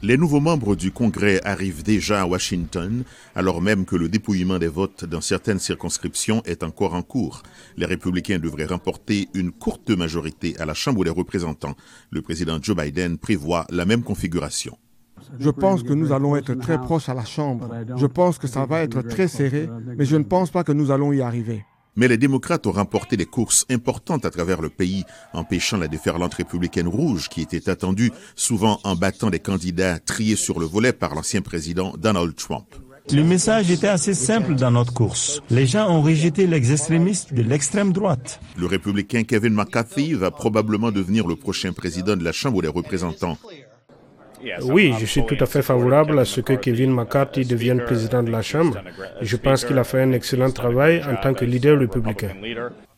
Les nouveaux membres du Congrès arrivent déjà à Washington, alors même que le dépouillement des votes dans certaines circonscriptions est encore en cours. Les républicains devraient remporter une courte majorité à la Chambre des représentants. Le président Joe Biden prévoit la même configuration. Je pense que nous allons être très proches à la Chambre. Je pense que ça va être très serré, mais je ne pense pas que nous allons y arriver. Mais les démocrates ont remporté des courses importantes à travers le pays, empêchant la déferlante républicaine rouge qui était attendue, souvent en battant des candidats triés sur le volet par l'ancien président Donald Trump. Le message était assez simple dans notre course. Les gens ont rejeté l'extrémisme de l'extrême droite. Le républicain Kevin McCarthy va probablement devenir le prochain président de la Chambre des représentants. Oui, je suis tout à fait favorable à ce que Kevin McCarthy devienne président de la Chambre. Je pense qu'il a fait un excellent travail en tant que leader républicain.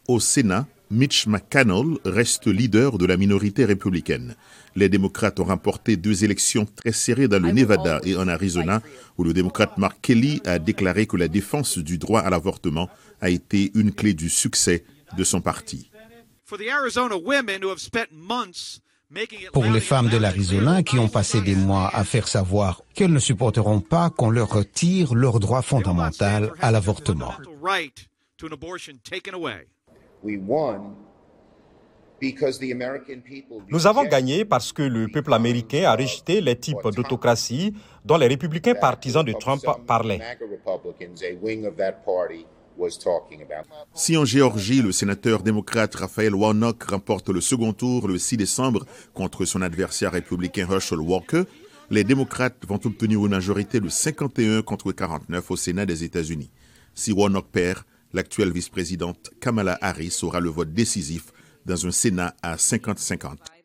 Au Sénat, Mitch McConnell reste leader de la minorité républicaine. Les démocrates ont remporté deux élections très serrées dans le Nevada et en Arizona, où le démocrate Mark Kelly a déclaré que la défense du droit à l'avortement a été une clé du succès de son parti. Pour les femmes de l'Arizona qui ont passé des mois à faire savoir qu'elles ne supporteront pas qu'on leur retire leur droit fondamental à l'avortement. Nous avons gagné parce que le peuple américain a rejeté les types d'autocratie dont les républicains partisans de Trump parlaient. Si en Géorgie, le sénateur démocrate Raphaël Warnock remporte le second tour le 6 décembre contre son adversaire républicain Herschel Walker, les démocrates vont obtenir une majorité de 51 contre 49 au Sénat des États-Unis. Si Warnock perd, l'actuelle vice-présidente Kamala Harris aura le vote décisif dans un Sénat à 50-50.